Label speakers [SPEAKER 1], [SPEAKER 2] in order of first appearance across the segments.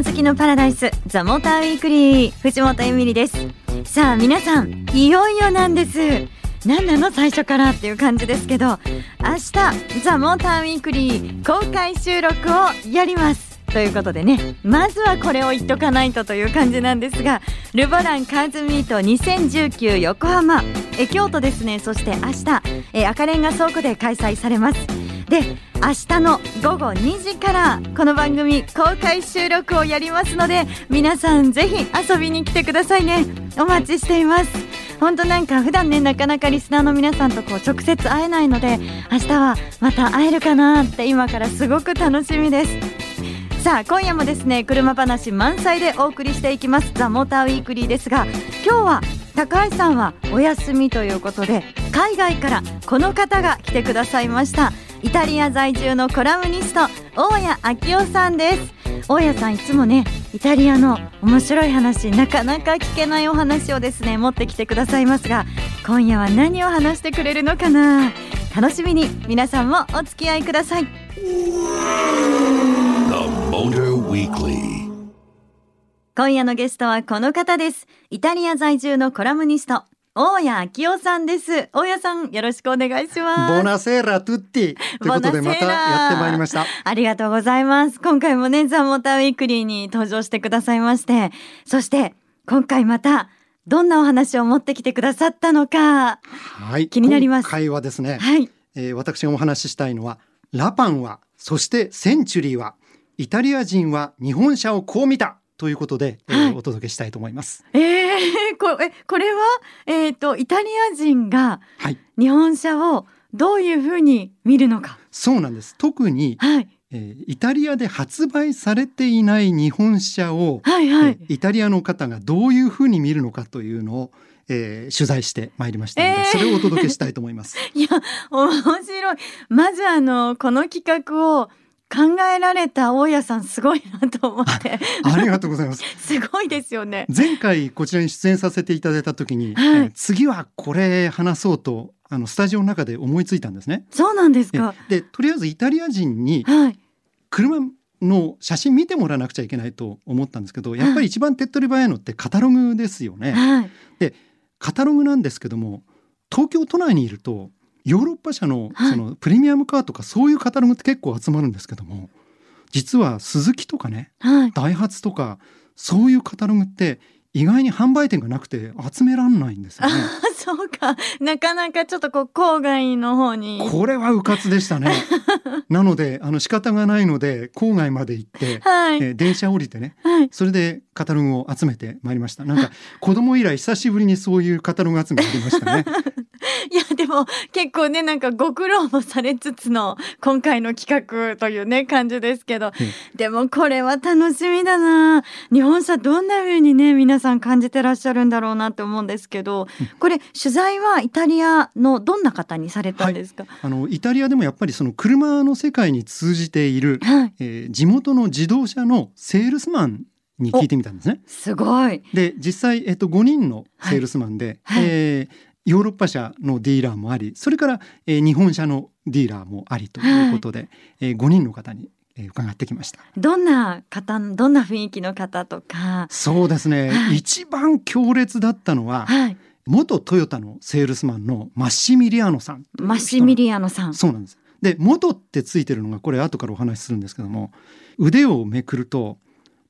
[SPEAKER 1] ー好きのパラダイスザモーターウィークリー藤本エミリです。さあ皆さんいよいよなんです。何なの最初からっていう感じですけど明日ザ・モーターウィークリー公開収録をやります。ということでねまずはこれを言っとかないとという感じなんですがルボランカーズミート2019横浜え京都ですね。そして明日え赤レンガ倉庫で開催されます。で明日の午後2時からこの番組公開収録をやりますので皆さんぜひ遊びに来てくださいね。お待ちしています。本当なんか普段ねなかなかリスナーの皆さんとこう直接会えないので明日はまた会えるかなって今からすごく楽しみです。さあ今夜もですね車話満載でお送りしていきます。ザ・モーターウィークリーですが今日は高橋さんはお休みということで海外からこの方が来てくださいました。イタリア在住のコラムニスト大谷昭夫さんです。大谷さんいつもねイタリアの面白い話なかなか聞けないお話をですね持ってきてくださいますが今夜は何を話してくれるのかな。楽しみに皆さんもお付き合いください。今夜のゲストはこの方です。イタリア在住のコラムニスト大谷昭夫さんです。大谷さんよろしくお願いします。
[SPEAKER 2] ボナセーラトゥッティということでまたやってまいりました。
[SPEAKER 1] ありがとうございます。今回もねザモーターウィークリーに登場してくださいまして。そして今回またどんなお話を持ってきてくださったのか。はい。気になります。
[SPEAKER 2] 今回はですね、
[SPEAKER 1] はい。
[SPEAKER 2] えー、私がお話ししたいのはラパンはそしてセンチュリーはイタリア人は日本車をこう見たということで、はい、えー、お届けしたいと思います。
[SPEAKER 1] えー、こえこれはえっ、ー、とイタリア人が日本車をどういうふうに見るのか。
[SPEAKER 2] そうなんです。特に、はい、えー、イタリアで発売されていない日本車を、はいはい、えー、イタリアの方がどういうふうに見るのかというのを、えー、取材してまいりましたので、えー、それをお届けしたいと思います。
[SPEAKER 1] いや面白い。まずあのこの企画を考えられた大家さんすごいなと思って。
[SPEAKER 2] ありがとうございます。
[SPEAKER 1] すごいですよね。
[SPEAKER 2] 前回こちらに出演させていただいた時に、はい、え次はこれ話そうとあのスタジオの中で思いついたんですね。
[SPEAKER 1] そうなんですか。
[SPEAKER 2] でとりあえずイタリア人に車の写真見てもらわなくちゃいけないと思ったんですけどやっぱり一番手っ取り早いのってカタログですよね、はい、でカタログなんですけども東京都内にいるとヨーロッパ車のそのプレミアムカーとかそういうカタログって結構集まるんですけども実はスズキとかね、はい、ダイハツとかそういうカタログって意外に販売店がなくて集めらんないんですよね。
[SPEAKER 1] そうか。なかなかちょっとこう郊外の方に。
[SPEAKER 2] これは迂闊でしたね。なのであの仕方がないので郊外まで行って、はい、えー、電車降りてね、はい、それでカタログを集めてまいりました。なんか子供以来久しぶりにそういうカタログ集めありましたね
[SPEAKER 1] いやでも結構ねなんかご苦労もされつつの今回の企画というね感じですけど、でもこれは楽しみだな。日本車どんな風にね皆さん感じてらっしゃるんだろうなって思うんですけど、これ取材はイタリアのどんな方にされたんですか、はい、
[SPEAKER 2] あのイタリアでもやっぱりその車の世界に通じている、はい、えー、地元の自動車のセールスマンに聞いてみたんですね。
[SPEAKER 1] すごい。
[SPEAKER 2] で実際えっと5人のセールスマンで、はい、えーヨーロッパ車のディーラーもありそれから、えー、日本車のディーラーもありということで、はい、えー、5人の方にえ伺ってきました。
[SPEAKER 1] どんな方どんな雰囲気の方とか。
[SPEAKER 2] そうですね、はい、一番強烈だったのは、はい、元トヨタのセールスマンのマッシミリアノさん
[SPEAKER 1] マッシミリアノさん。
[SPEAKER 2] そうなんです。で元ってついてるのがこれ後からお話しするんですけども腕をめくると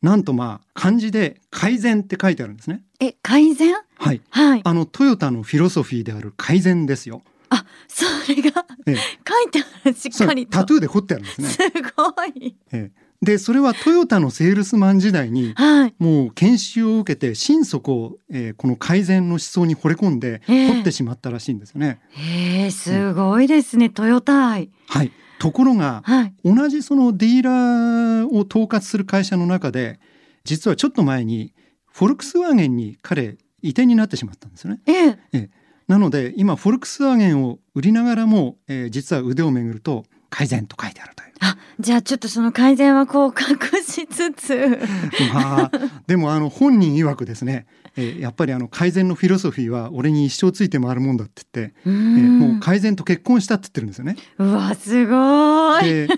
[SPEAKER 2] なんとまあ漢字で改善って書いてあるんですね。
[SPEAKER 1] え改善？
[SPEAKER 2] はい、はい、あのトヨタのフィロソフィーである改善ですよ。
[SPEAKER 1] あ、それが、ええ、書いてあるしっかり
[SPEAKER 2] タトゥーで彫ってあるんですね。
[SPEAKER 1] すごい。
[SPEAKER 2] ええ、でそれはトヨタのセールスマン時代に、はい、もう研修を受けて心底、えー、この改善の思想に惚れ込んで彫ってしまったらしいんですよね。
[SPEAKER 1] へえ。すごいですね、トヨタ愛。
[SPEAKER 2] はいところが、はい、同じそのディーラーを統括する会社の中で実はちょっと前にフォルクスワーゲンに彼移転になってしまったんですよね。
[SPEAKER 1] ええ。
[SPEAKER 2] えなので今フォルクスワーゲンを売りながらも、えー、実は腕をめぐると改善と書いてあるという。
[SPEAKER 1] あじゃあちょっとその改善はこう隠しつつ。
[SPEAKER 2] まあでもあの本人曰くですねえー、やっぱりあの改善のフィロソフィーは俺に一生ついて回るもんだって言って、えー、もう改善と結婚したって言ってるんですよね。
[SPEAKER 1] うわすごい。で、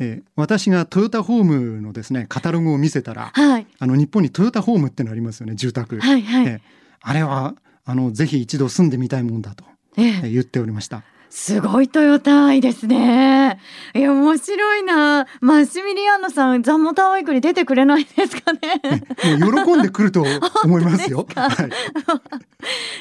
[SPEAKER 2] えー、私がトヨタホームのですねカタログを見せたら、はい、あの日本にトヨタホームってのありますよね住宅、はいはい、えー、あれはあのぜひ一度住んでみたいもんだと、えー、言っておりました。
[SPEAKER 1] すごいトヨタ愛ですね。いや、面白いな。マシミリアーノさん、ザモタワイクに出てくれないですかね。
[SPEAKER 2] 喜んでくると思いますよ。は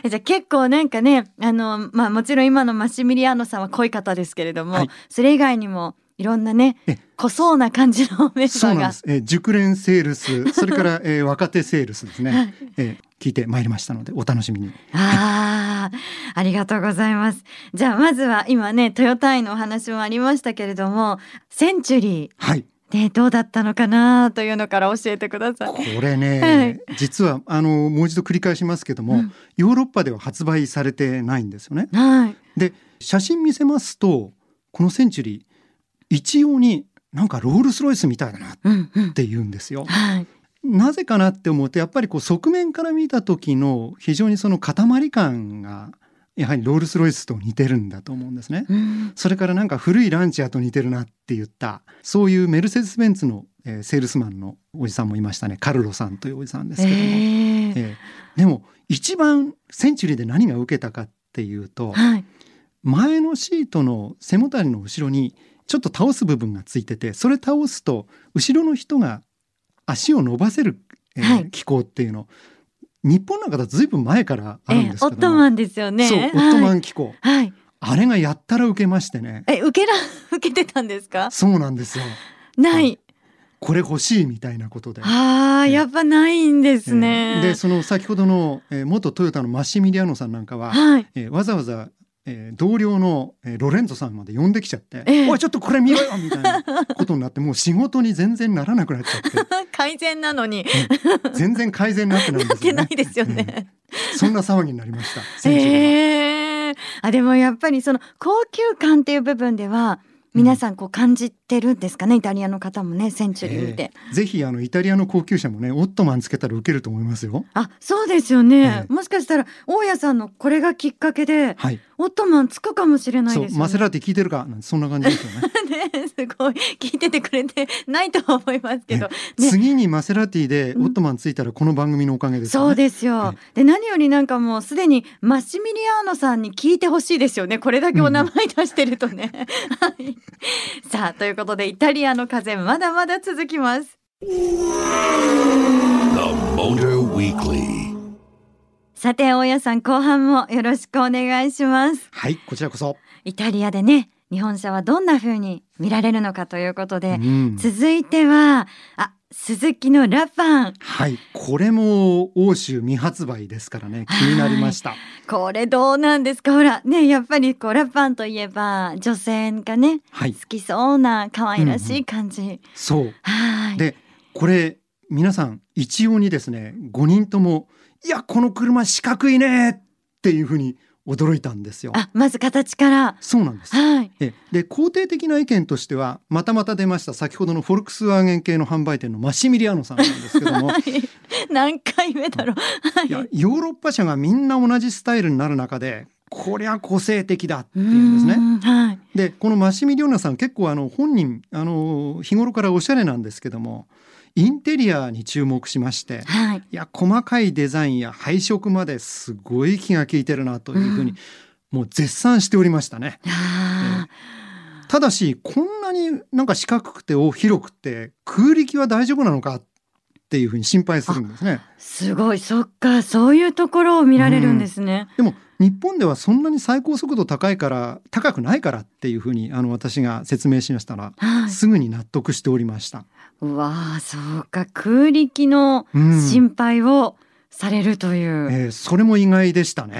[SPEAKER 2] い、
[SPEAKER 1] じゃあ結構なんかね、あの、まあもちろん今のマシミリアーノさんは濃い方ですけれども、はい、それ以外にもいろんなね、濃そうな感じのメンバーが。
[SPEAKER 2] え熟練セールス、それから、えー、若手セールスですね。はい、えー、聞いてまいりましたので、お楽しみに。
[SPEAKER 1] ああ、ありがとうございます。じゃあ、まずは今ね、トヨタイのお話もありましたけれども、センチュリー。はい。ね、どうだったのかなというのから教えてください。
[SPEAKER 2] これね、はい、実はあのもう一度繰り返しますけども、うん、ヨーロッパでは発売されてないんですよね。はい、で写真見せますとこのセンチュリー一様になんかロールスロイスみたいだなって言うんですよ。うんうんはい、なぜかなって思うとやっぱりこう側面から見た時の非常にその塊感がやはりロールスロイスと似てるんだと思うんですね。うん、それからなんか古いランチャーと似てるなって言ったそういうメルセデス・ベンツの、えー、セールスマンのおじさんもいましたね。カルロさんというおじさんですけども、えー、えー、でも一番センチュリーで何が受けたかっていうと、はい、前のシートの背もたれの後ろにちょっと倒す部分がついててそれ倒すと後ろの人が足を伸ばせる、えーはい、機構っていうの。日本なんかだとずいぶん前からあるんですけど、えー、オ
[SPEAKER 1] ットマンですよね。
[SPEAKER 2] そう、オットマン機構、はい、あれがやったら受けましてね。
[SPEAKER 1] え受けら 受けてたんですか？
[SPEAKER 2] そうなんですよ。
[SPEAKER 1] ない、
[SPEAKER 2] これ欲しいみたいなことで。
[SPEAKER 1] ああ、やっぱないんですね。
[SPEAKER 2] で、その先ほどの、えー、元トヨタのマッシミリアノさんなんかは、はい、えー、わざわざえー、同僚の、えー、ロレンゾさんまで呼んできちゃって「えー、おいちょっとこれ見ろよ!」みたいなことになってもう仕事に全然ならなくなっちゃって
[SPEAKER 1] 改善なのに、
[SPEAKER 2] 全然改善になってないんですよ
[SPEAKER 1] ね。よね、
[SPEAKER 2] そんな騒ぎになりました。
[SPEAKER 1] えー、あでもやっぱりその高級感っていう部分では皆さんこう感じてるんですかね、イタリアの方もねセンチュリー見て、
[SPEAKER 2] えー、ぜひあのイタリアの高級車もねオットマンつけたら受けると思いますよ。
[SPEAKER 1] あそうですよね、えー、もしかしたら大家さんのこれがきっかけで、はい、オットマンつくかもしれないです、ね、
[SPEAKER 2] マセラティ聞いてるか？そんな感じですよね。
[SPEAKER 1] ねすごい。聞いててくれてないとは思いますけど、ね、
[SPEAKER 2] 次にマセラティでオットマンついたらこの番組のおかげです、
[SPEAKER 1] ね。うん、そうですよ、で何よりなんかもうすでにマッシミリアーノさんに聞いてほしいですよね。これだけお名前出してるとね、うん、はい。さあということでイタリアの風まだまだ続きます。さて大家さん後半もよろしくお願いします。
[SPEAKER 2] はいこちらこそ。
[SPEAKER 1] イタリアでね日本車はどんな風に見られるのかということで、うん、続いてはあ鈴木のラパン。
[SPEAKER 2] はい。これも欧州未発売ですからね。気になりました。
[SPEAKER 1] これどうなんですか？ほらねやっぱりこうラパンといえば女性がね、はい、好きそうな可愛らしい感じ、うんうん、
[SPEAKER 2] そう。はい。でこれ皆さん一様にですね5人ともいやこの車四角いねっていうふうに驚いたんですよ。
[SPEAKER 1] あまず形から。
[SPEAKER 2] そうなんです。はい、で肯定的な意見としてはまたまた出ました先ほどのフォルクスワーゲン系の販売店のマシミリアノさんなんですけども、はい、
[SPEAKER 1] 何回目だろう、はい、いや
[SPEAKER 2] ヨーロッパ車がみんな同じスタイルになる中でこりゃ個性的だっていうんですね。はい、でこのマシミリオナさん結構あの本人あの日頃からおしゃれなんですけどもインテリアに注目しまして、はい、いや細かいデザインや配色まですごい気が利いてるなというふうに、もう絶賛しておりましたね。えー、ただしこんなになんか四角くて広くて空力は大丈夫なのかっていうふうに心配するんですね。
[SPEAKER 1] すごいそっかそういうところを見られるんですね。
[SPEAKER 2] うん、でも日本ではそんなに最高速度高いから高くないからっていうふうにあの私が説明しましたら、はい、すぐに納得しておりました。
[SPEAKER 1] うわあそうか空力の心配をされるという、うん、
[SPEAKER 2] えー、それも意外でしたね。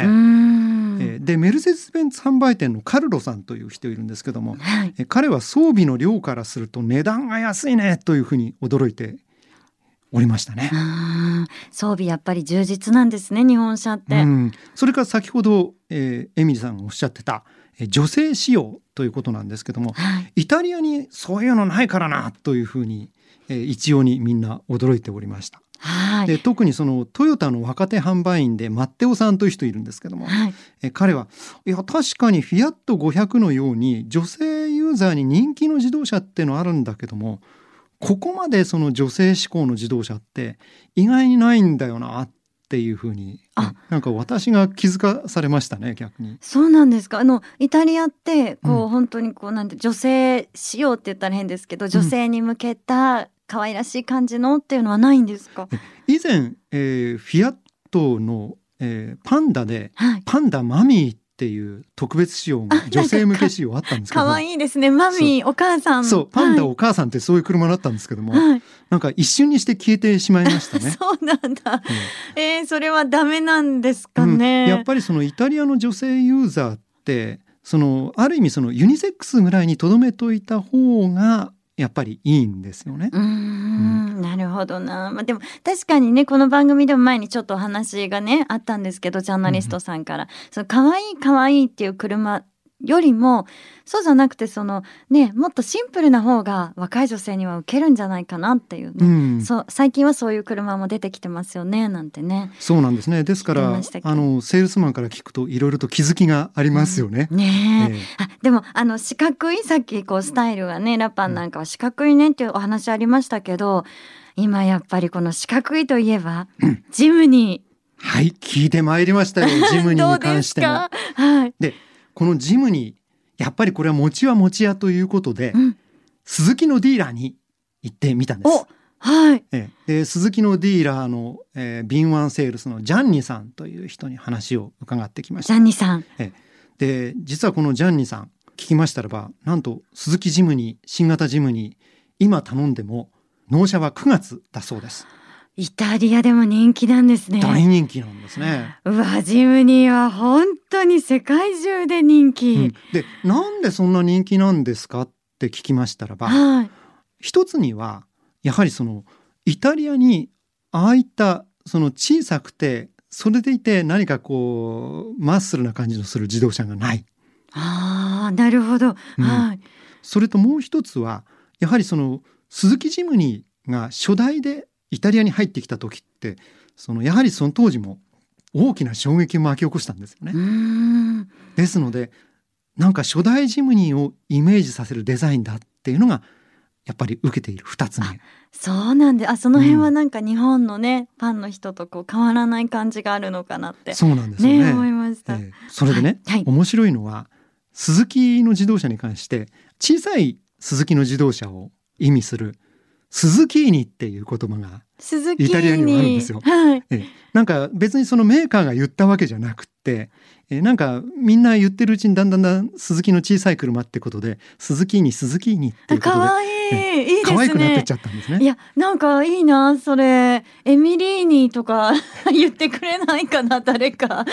[SPEAKER 2] えー、でメルセデス・ベンツ販売店のカルロさんという人いるんですけども、はい、え彼は装備の量からすると値段が安いねというふうに驚いておりましたね。
[SPEAKER 1] 装備やっぱり充実なんですね日本車って。
[SPEAKER 2] それから先ほど、えー、エミリさんがおっしゃってた女性仕様ということなんですけども、はい、イタリアにそういうのないからなというふうに、えー、一様にみんな驚いておりました。はい、で特にそのトヨタの若手販売員でマッテオさんという人いるんですけども、はい、え彼はいや確かにフィアット500のように女性ユーザーに人気の自動車ってのはあるんだけどもここまでその女性志向の自動車って意外にないんだよなっていうふうにあ。なんか私が気づかされましたね逆に。
[SPEAKER 1] そうなんですか？あのイタリアってこう、うん、本当にこうなんて女性仕様って言ったら変ですけど女性に向けた可愛らしい感じのっていうのはないんですか？
[SPEAKER 2] 以前、えー、フィアットの、えー、パンダで、はい、パンダマミーっていう特別仕様が女性向け仕様あったんですけど。
[SPEAKER 1] 可愛いですね。マミーお母さん。
[SPEAKER 2] そうパンダお母さんってそういう車だったんですけども、はい、なんか一瞬にして消えてしまいましたね。
[SPEAKER 1] そうなんだ、うん、えー、それはダメなんですかね、
[SPEAKER 2] うん、やっぱりそのイタリアの女性ユーザーってそのある意味そのユニセックスぐらいにとどめといた方がやっぱりいいんですよね。
[SPEAKER 1] うん、なるほどな。まあでも確かにねこの番組でも前にちょっとお話がねあったんですけどジャーナリストさんから、うん、その可愛い可愛いっていう車よりもそうじゃなくてそのねもっとシンプルな方が若い女性には受けるんじゃないかなっていうね、うん、そう最近はそういう車も出てきてますよねなんてね。
[SPEAKER 2] そうなんですね。ですからあのセールスマンから聞くといろいろと気づきがありますよね。
[SPEAKER 1] うん、ねえ。ー、あでもあの四角いさっきこうスタイルがねラパンなんかは四角いねっていうお話ありましたけど今やっぱりこの四角いといえば、ジムに。
[SPEAKER 2] はい聞いてまいりましたよジムニに関しても。はい、でこのジムにやっぱりこれは餅は餅屋ということで、うん、鈴木のディーラーに行ってみたんです。
[SPEAKER 1] はい、
[SPEAKER 2] えで鈴木のディーラーの、えー、敏腕セールスのジャンニさんという人に話を伺ってきました。
[SPEAKER 1] ジャンニさん。
[SPEAKER 2] えで実はこのジャンニさん聞きましたらばなんと鈴木ジムに新型ジムに今頼んでも納車は9月だそうです。
[SPEAKER 1] イタリアでも人気なんですね。
[SPEAKER 2] 大人気なんですね。
[SPEAKER 1] うわ、ジムニーは本当に世界中で人気。うん、
[SPEAKER 2] で、なんでそんな人気なんですかって聞きましたらば、はい、一つにはやはりそのイタリアにああいったその小さくてそれでいて何かこうマッスルな感じのする自動車がない。
[SPEAKER 1] ああ、なるほど。うん、はい。
[SPEAKER 2] それともう一つはやはりその鈴木ジムニーが初代でイタリアに入ってきた時ってそのやはりその当時も大きな衝撃を巻き起こしたんですよね。ですのでなんか初代ジムニーをイメージさせるデザインだっていうのがやっぱり受けている2つ目。
[SPEAKER 1] そうなんであその辺はなんか日本のね、うん、ファンの人とこう変わらない感じがあるのかなって。
[SPEAKER 2] そうなんですよね、
[SPEAKER 1] ね、思いました、えー、
[SPEAKER 2] それでね、はい、面白いのは鈴木の自動車に関して小さい鈴木の自動車を意味するスズキーニっていう言葉がイタリアにはあるんですよ。はい、えなんか別にそのメーカーが言ったわけじゃなくてえなんかみんな言ってるうちにだんだんだん鈴木の小さい車ってことで鈴木に鈴木にっていうことで
[SPEAKER 1] 可愛いい。いですね。
[SPEAKER 2] 可愛くなってっちゃったんですね。
[SPEAKER 1] いやなんかいいなそれ。エミリーニとか 言ってくれないかな誰か。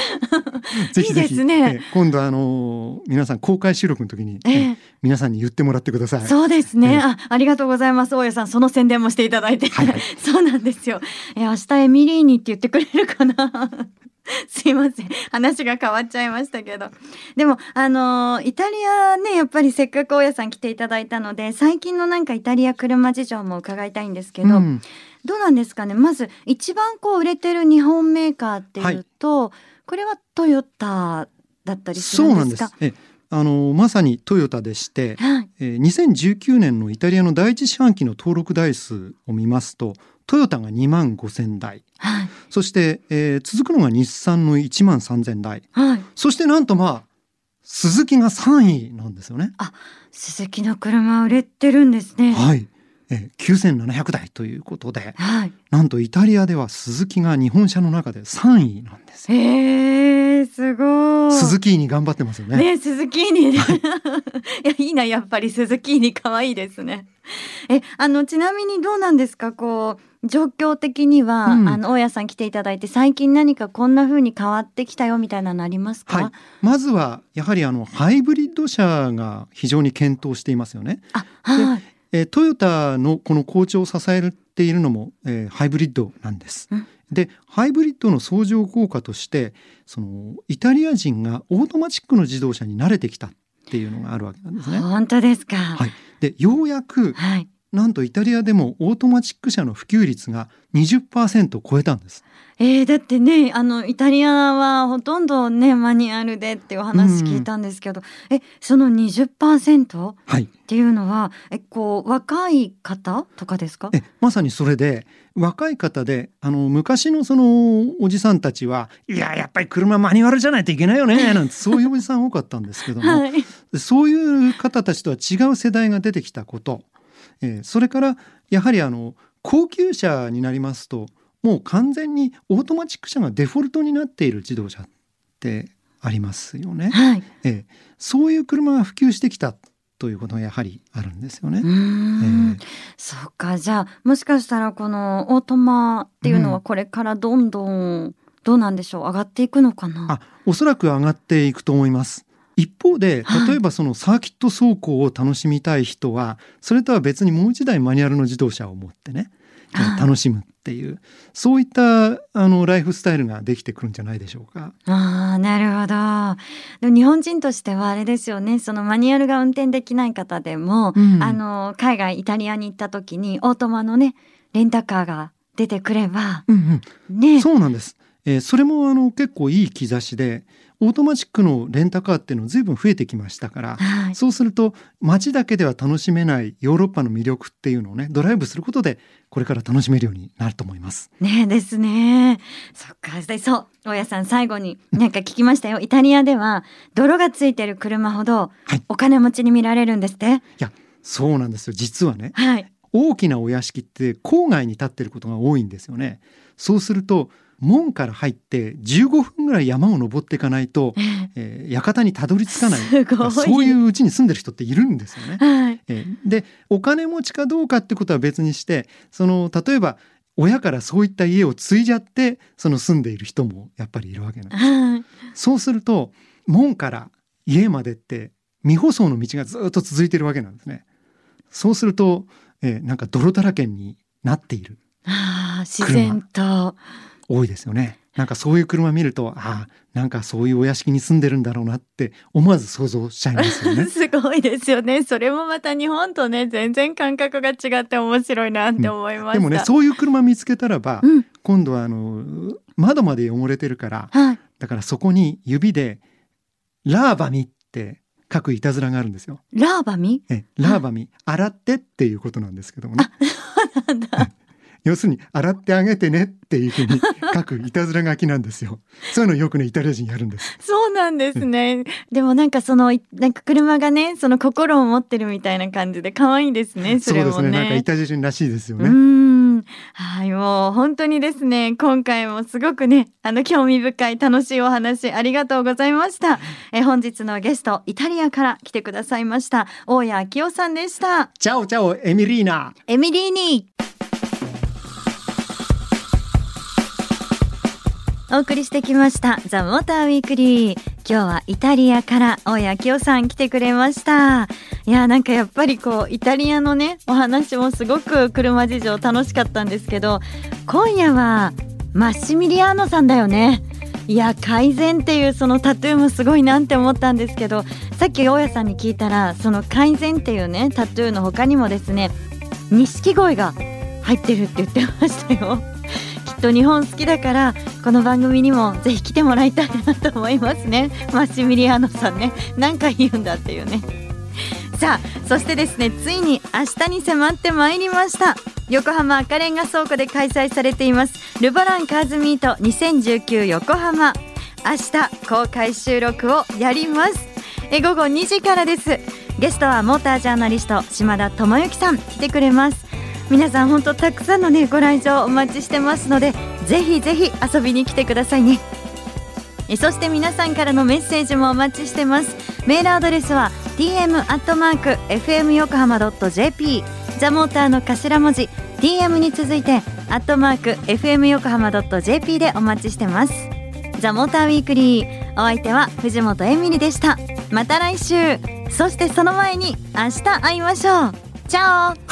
[SPEAKER 2] ぜひぜひ。いいですね、今度あの皆さん公開収録の時に、え皆さんに言ってもらってください。
[SPEAKER 1] そうですね、あありがとうございます。大家さんその宣伝もしていただいて、はいはい、そうなんですよ。え明日エミリーニって言ってくれるかな？すいません。話が変わっちゃいましたけど。でもあのイタリアねやっぱりせっかく大家さん来ていただいたので最近のなんかイタリア車事情も伺いたいんですけど、うん、どうなんですかね？まず一番こう売れてる日本メーカーっていうと、はい、これはトヨタだったりするんですか？
[SPEAKER 2] えあのまさにトヨタでして、はい、えー、2019年のイタリアの第一四半期の登録台数を見ますとトヨタが2万5千台、はい、そして、えー、続くのが日産の1万3千台、はい、そしてなんとまあスズキが3位なんですよね。
[SPEAKER 1] あ、スズキの車売れてるんですね。
[SPEAKER 2] はい。え9700台ということで、はい、なんとイタリアではスズキが日本車の中で3位なんです。
[SPEAKER 1] へえすごい。
[SPEAKER 2] スズキに頑張ってますよね。
[SPEAKER 1] ねスズキに、はい、いやいいなやっぱりスズキに可愛いですね。えあのちなみにどうなんですかこう状況的には、うん、あの大家さん来ていただいて最近何かこんな風に変わってきたよみたいなのありますか、はい、
[SPEAKER 2] まずはやはりあのハイブリッド車が非常に検討していますよね。
[SPEAKER 1] あはい、
[SPEAKER 2] えー、トヨタのこの好調を支えているのも、えー、ハイブリッドなんです。でハイブリッドの相乗効果としてそのイタリア人がオートマチックの自動車に慣れてきたっていうのがあるわけなんですね。
[SPEAKER 1] 本当ですか。
[SPEAKER 2] はい、でようやく、はい、なんとイタリアでもオートマチック車の普及率が20%を超えたんです。
[SPEAKER 1] えー、だってねあのイタリアはほとんどねマニュアルでっていう話聞いたんですけど、うん、えその20%、はい、っていうのはえこう若い方とかですか？
[SPEAKER 2] えまさにそれで若い方であの昔のそのおじさんたちはいややっぱり車マニュアルじゃないといけないよね なんてそういうおじさん多かったんですけども、はい、そういう方たちとは違う世代が出てきたことえー、それからやはりあの高級車になりますともう完全にオートマチック車がデフォルトになっている自動車ってありますよね。はい、えー、そういう車が普及してきたということがやはりあるんですよね。え
[SPEAKER 1] ー、そうかじゃあもしかしたらこのオートマっていうのはこれからどんどん、どうなんでしょう？上がっていくのかな？
[SPEAKER 2] あおそらく上がっていくと思います。一方で例えばそのサーキット走行を楽しみたい人はそれとは別にもう一台マニュアルの自動車を持ってね楽しむっていうそういったあのライフスタイルができてくるんじゃないでしょうか。
[SPEAKER 1] あなるほど。でも日本人としてはあれですよね。そのマニュアルが運転できない方でも、うん、あの海外イタリアに行った時にオートマのねレンタカーが出てくれば、うん
[SPEAKER 2] うん、ね、そうなんです、えー、それもあの結構いい兆しでオートマチックのレンタカーっていうのずいぶん増えてきましたから、はい、そうすると街だけでは楽しめないヨーロッパの魅力っていうのをねドライブすることでこれから楽しめるようになると思います。
[SPEAKER 1] ねですね。そっかそう大家さん最後になんか聞きましたよイタリアでは泥がついてる車ほどお金持ちに見られるんですって？はい、い
[SPEAKER 2] やそうなんですよ実はね、はい、大きなお屋敷って郊外に立ってることが多いんですよね。そうすると門から入って15分ぐらい山を登っていかないと、えー、館にたどり着かないそういううちに住んでる人っているんですよね。はい、えー、でお金持ちかどうかってことは別にしてその例えば親からそういった家を継いじゃってその住んでいる人もやっぱりいるわけなんです。はい、そうすると門から家までって未舗装の道がずっと続いてるわけなんですね。そうすると、えー、なんか泥だらけになっている。
[SPEAKER 1] あ自然と
[SPEAKER 2] 多いですよね。なんかそういう車見るとああなんかそういうお屋敷に住んでるんだろうなって思わず想像しちゃいますよね。
[SPEAKER 1] すごいですよね。それもまた日本とね全然感覚が違って面白いなって思いま
[SPEAKER 2] す、うん、でもねそういう車見つけたらば、うん、今度はあの窓まで汚れてるから、はい、だからそこに指でラーバミって書くいたずらがあるんですよ。
[SPEAKER 1] ラーバミ？
[SPEAKER 2] え、ラーバミ、洗ってっていうことなんですけどもね。
[SPEAKER 1] あ、なんだ。
[SPEAKER 2] 要するに洗ってあげてねっていうふうに書くいたずら書きなんですよ。そういうのよくねイタリア人やるんです。
[SPEAKER 1] そうなんですね。でもなんかそのなんか車がねその心を持ってるみたいな感じで可愛いですね。そ
[SPEAKER 2] れもね。そうですね。なんかイタリア人らしいですよね。
[SPEAKER 1] はい、もう本当にですね、今回もすごくね、あの興味深い楽しいお話ありがとうございました。え本日のゲスト、イタリアから来てくださいました、大谷明夫さんでした。
[SPEAKER 2] チャオチャオ、エミリーナ。
[SPEAKER 1] エミリーニ。お送りしてきましたザ・モーターウィークリー。今日はイタリアから大谷明夫さん来てくれました。いやなんかやっぱりこうイタリアのねお話もすごく車事情楽しかったんですけど今夜はマッシミリアーノさんだよね。いや改善っていうそのタトゥーもすごいなって思ったんですけどさっき大家さんに聞いたらその改善っていうねタトゥーの他にもですね錦鯉が入ってるって言ってましたよ。きっと日本好きだからこの番組にもぜひ来てもらいたいなと思いますね。マシミリアーノさんね。何回言うんだっていうね。さあそしてですねついに明日に迫ってまいりました。横浜赤レンガ倉庫で開催されています。ルボランカーズミート2019横浜。明日公開収録をやります。え午後2時からです。ゲストはモータージャーナリスト島田智之さん来てくれます。皆さん本当たくさんのねご来場お待ちしてますのでぜひぜひ遊びに来てくださいね。そして皆さんからのメッセージもお待ちしてます。メールアドレスは tm アットマーク fm 横浜ドット .jp ザモーターの頭文字 tm に続いてアットマーク fm 横浜ドット .jp でお待ちしてます。ザモーターウィークリーお相手は藤本エミリでした。また来週。そしてその前に明日会いましょう。チャオ。